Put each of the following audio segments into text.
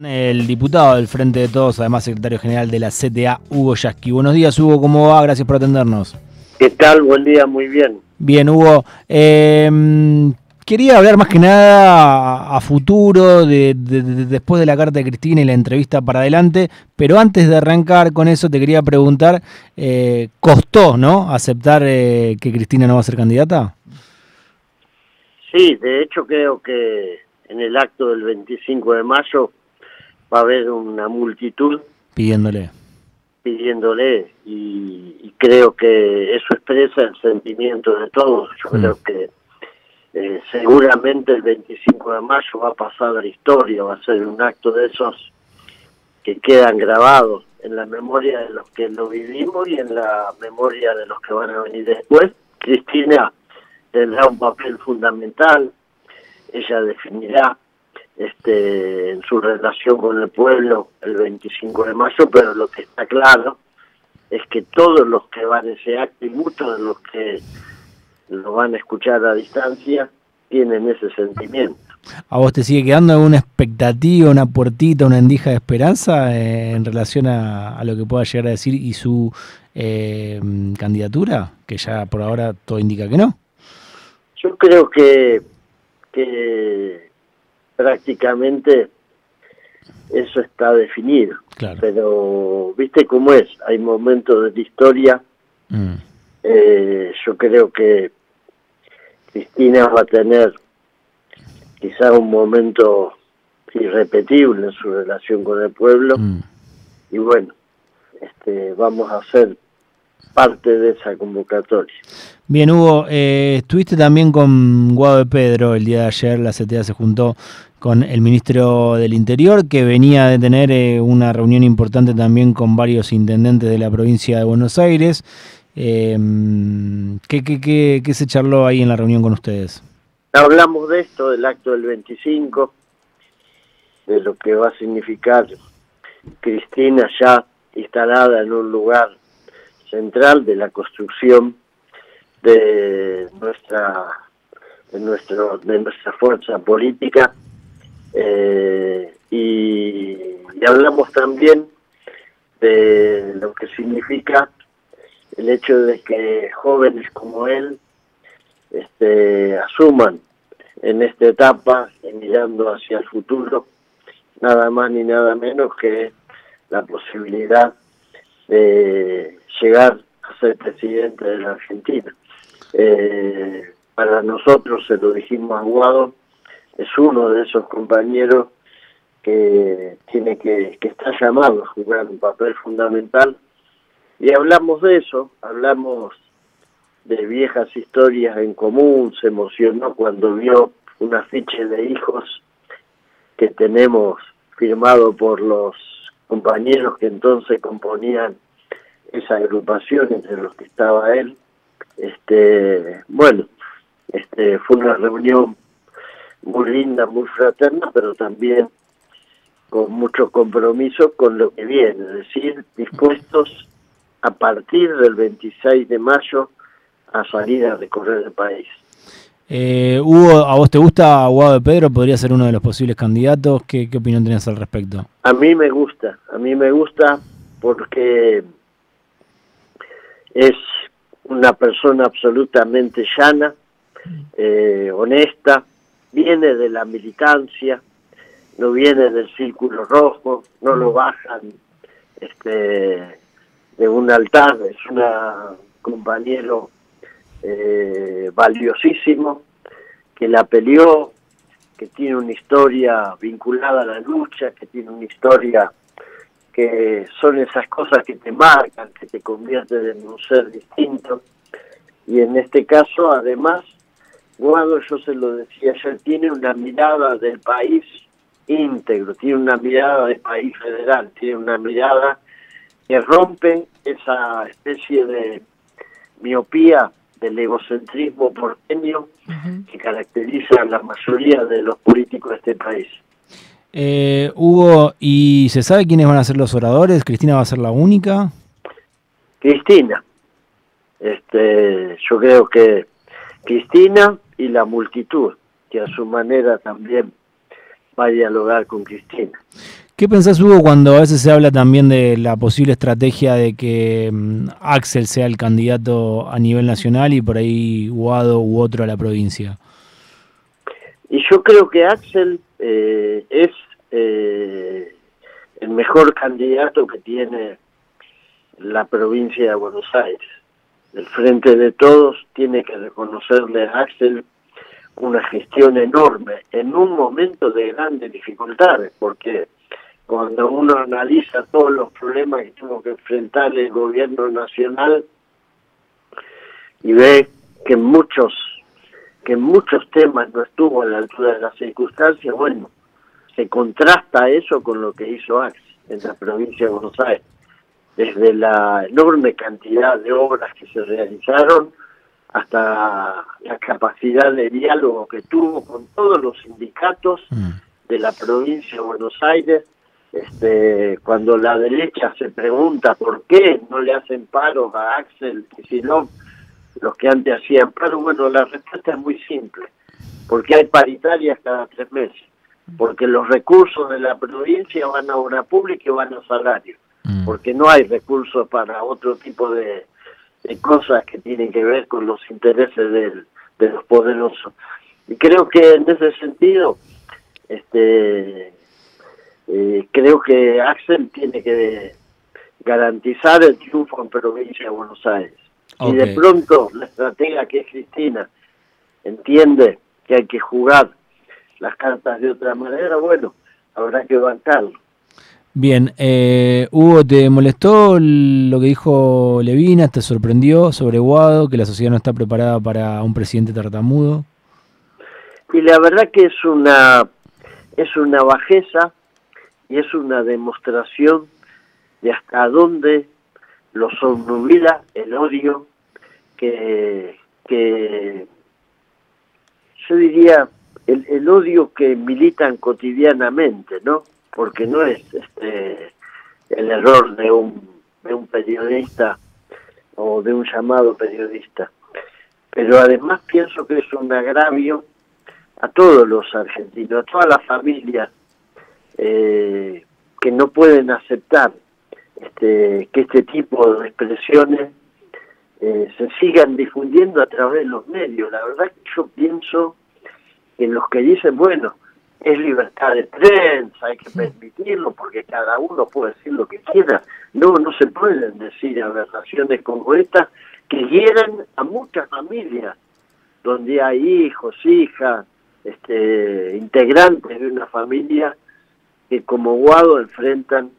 El diputado del Frente de Todos, además secretario general de la CTA, Hugo Yasky. Buenos días, Hugo, ¿cómo va? Gracias por atendernos. ¿Qué tal? Buen día, muy bien. Bien, Hugo. Eh, quería hablar más que nada a, futuro, de, después de la carta de Cristina y la entrevista para adelante, pero antes de arrancar con eso te quería preguntar, eh, ¿costó, no, aceptar eh, que Cristina no va a ser candidata? Sí, de hecho creo que en el acto del 25 de mayo va a haber una multitud pidiéndole. pidiéndole y, creo que eso expresa el sentimiento de todos. Yo mm. creo que eh, seguramente el 25 de mayo va a pasar a la historia va a ser un acto de esos que quedan grabados en la memoria de los que lo vivimos y en la memoria de los que van a venir después. Cristina tendrá un papel fundamental ella definirá este, en su relación con el pueblo el 25 de mayo, pero lo que está claro es que todos los que van a ese acto y muchos de los que lo van a escuchar a distancia tienen ese sentimiento. ¿A vos te sigue quedando alguna expectativa, una puertita, una endija de esperanza eh, en relación a, lo que pueda llegar a decir y su eh, candidatura? Que ya por ahora todo indica que no. Yo creo que, que prácticamente eso está definido. Pero, ¿viste cómo es? Hay momentos de la historia. Mm. Eh, yo creo que Cristina va a tener quizá un momento irrepetible en su relación con el pueblo. Mm. Y bueno, este, vamos a ser parte de esa convocatoria. Bien, Hugo, eh, estuviste también con Guado de Pedro el día de ayer, la CTA se juntó con el ministro del Interior, que venía de tener eh, una reunión importante también con varios intendentes de la provincia de Buenos Aires. Eh, ¿qué, qué, se charló ahí en la reunión con ustedes? Hablamos de esto, del acto del 25, de lo que va a significar Cristina ya instalada en un lugar central de la construcción de nuestra de nuestro de nuestra fuerza política eh, y, hablamos también de lo que significa el hecho de que jóvenes como él este, asuman en esta etapa, mirando hacia el futuro, nada más ni nada menos que la posibilidad de llegar a ser presidente de la Argentina. Eh, para nosotros, se lo dijimos a Guado, es uno de esos compañeros que tiene que, que está llamado a jugar un papel fundamental y hablamos de eso, hablamos de viejas historias en común, se emocionó cuando vio un afiche de hijos que tenemos firmado por los compañeros que entonces componían esa agrupación entre los que estaba él. Este, bueno, este fue una reunión muy linda, muy fraterna, pero también con mucho compromiso con lo que viene, es decir, dispuestos a partir del 26 de mayo a salir a recorrer el país. Eh, Hugo, ¿a vos te gusta Aguado de Pedro? ¿Podría ser uno de los posibles candidatos? ¿Qué, ¿Qué opinión tenés al respecto? A mí me gusta, a mí me gusta porque es una persona absolutamente llana, eh, honesta, viene de la militancia, no viene del círculo rojo, no lo bajan este, de un altar, es un compañero eh, valiosísimo que la peleó, que tiene una historia vinculada a la lucha, que tiene una historia que son esas cosas que te marcan, que te convierten en un ser distinto. Y en este caso, además, Guado, yo se lo decía ayer, tiene una mirada del país íntegro, tiene una mirada del país federal, tiene una mirada que rompe esa especie de miopía del egocentrismo porteño que caracteriza a la mayoría de los políticos de este país. Eh, Hugo, ¿y se sabe quiénes van a ser los oradores? ¿Cristina va a ser la única? Cristina. Este, yo creo que Cristina y la multitud, que a su manera también va a dialogar con Cristina. ¿Qué pensás, Hugo, cuando a veces se habla también de la posible estrategia de que mm, Axel sea el candidato a nivel nacional y por ahí Guado u otro a la provincia? Y yo creo que Axel eh, es eh, el mejor candidato que tiene la provincia de Buenos Aires. El Frente de Todos tiene que reconocerle a Axel una gestión enorme en un momento de grandes dificultades, porque cuando uno analiza todos los problemas que tuvo que enfrentar el gobierno nacional y ve que muchos que muchos temas no estuvo a la altura de las circunstancias, bueno, se contrasta eso con lo que hizo Axel en la provincia de Buenos Aires desde la enorme cantidad de obras que se realizaron hasta la capacidad de diálogo que tuvo con todos los sindicatos mm. de la provincia de Buenos Aires. Este, cuando la derecha se pregunta por qué no le hacen paro a Axel y no los que antes hacían paro, bueno, la respuesta es muy simple, porque hay paritarias cada tres meses, porque los recursos de la provincia van a obra pública y van a salario Mm. porque no hay recursos para otro tipo de, cosas que tienen que ver con los intereses de los poderosos. Y creo que en ese sentido, este, eh, creo que Axel tiene que garantizar el triunfo en provincia de Buenos Aires. Y de pronto la estratega que es Cristina entiende que hay que jugar las cartas de otra manera, bueno, habrá que bancarlo. Bien, eh, Hugo, ¿te molestó lo que dijo Levina? ¿Te sorprendió sobre Guado, que la sociedad no está preparada para un presidente tartamudo? Y la verdad que es una, es una bajeza y es una demostración de hasta dónde lo somnubila el odio que, que yo diría el, el odio que militan cotidianamente, ¿no? Porque no es este el error de un, de un periodista o de un llamado periodista. Pero además pienso que es un agravio a todos los argentinos, a todas las familias eh, que no pueden aceptar este, que este tipo de expresiones eh, se sigan difundiendo a través de los medios. La verdad que yo pienso en los que dicen, bueno, es libertad de prensa, hay que permitirlo porque cada uno puede decir lo que quiera. No, no se pueden decir aberraciones como esta que hieren a muchas familias, donde hay hijos, hijas, este, integrantes de una familia que como Guado enfrentan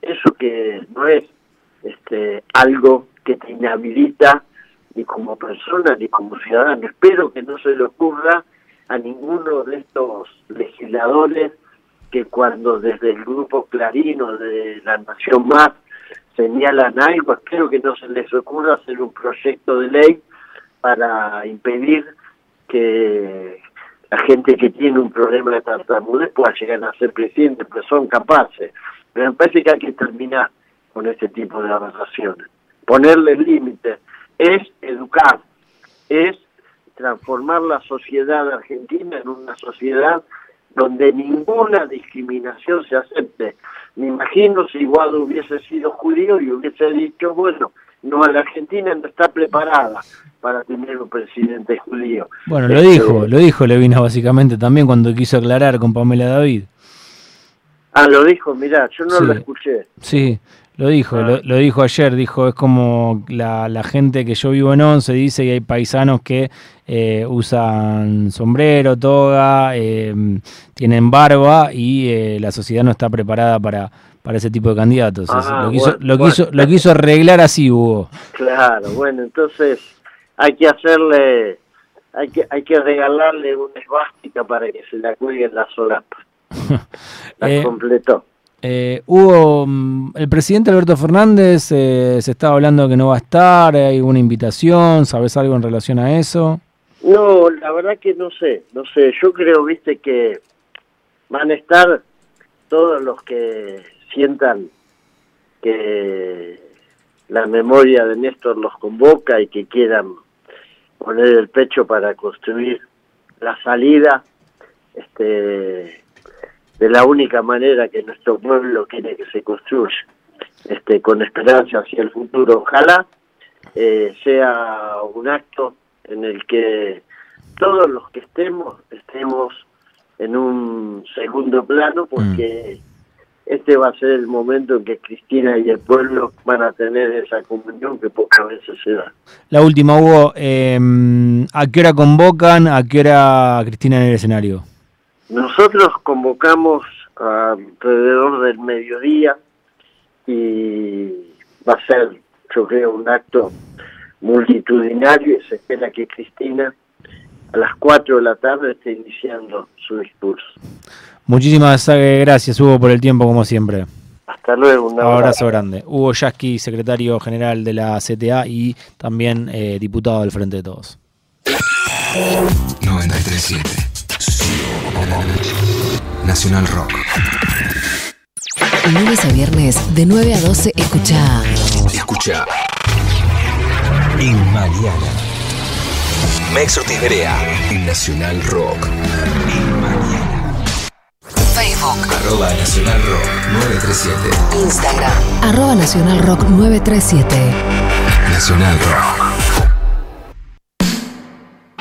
eso que no es este, algo que te inhabilita ni como persona ni como ciudadano. Espero que no se le ocurra a ninguno de estos legisladores que cuando desde el grupo Clarino de la Nación Más señalan algo, espero que no se les ocurra hacer un proyecto de ley para impedir que la gente que tiene un problema de tartamudez pueda llegar a ser presidente, pero son capaces. Pero me parece que hay que terminar con este tipo de aberraciones. Ponerle límites es educar, es transformar la sociedad argentina en una sociedad donde ninguna discriminación se acepte. Me imagino si Guado hubiese sido judío y hubiese dicho, bueno, no, la Argentina no está preparada para tener un presidente judío. Bueno, lo dijo, este, lo dijo Levina básicamente también cuando quiso aclarar con Pamela David. Ah, lo dijo, mirá, yo no lo escuché. Sí, lo dijo, ah. lo, dijo ayer, dijo, es como la, la, gente que yo vivo en Once dice que hay paisanos que eh, usan sombrero, toga, eh, tienen barba y eh, la sociedad no está preparada para, para ese tipo de candidatos. Ah, lo, quiso, lo, quiso, lo quiso arreglar así, Hugo. Claro, bueno, entonces hay que hacerle, hay que, hay que regalarle una esvástica para que se la cuelgue en la solapa. la completó. Eh, hubo mm, el presidente Alberto Fernández, eh, se estaba hablando que no va a estar, hay una invitación, ¿sabes algo en relación a eso? No, la verdad que no sé, no sé, yo creo, viste, que van a estar todos los que sientan que la memoria de Néstor los convoca y que quieran poner el pecho para construir la salida este de la única manera que nuestro pueblo quiere que se construya, este, con esperanza hacia el futuro. Ojalá eh, sea un acto en el que todos los que estemos estemos en un segundo plano porque mm. este va a ser el momento en que Cristina y el pueblo van a tener esa comunión que pocas veces se da. La última, Hugo, em, ¿a qué hora convocan? ¿A qué hora Cristina en el escenario? Nosotros convocamos alrededor del mediodía y va a ser, yo creo, un acto multitudinario y se espera que Cristina a las 4 de la tarde esté iniciando su discurso. Muchísimas gracias, Hugo, por el tiempo, como siempre. Hasta luego. Un abrazo, grande. Hugo Yasky, secretario general de la CTA y también eh, diputado del Frente de Todos. 937 Nacional Rock. Lunes a viernes de 9 a 12 escucha. Escucha. En mañana. Mex Ortiz En Nacional Rock. En mañana. Facebook. Arroba Nacional Rock 937. Instagram. Arroba Nacional Rock 937. Nacional Rock.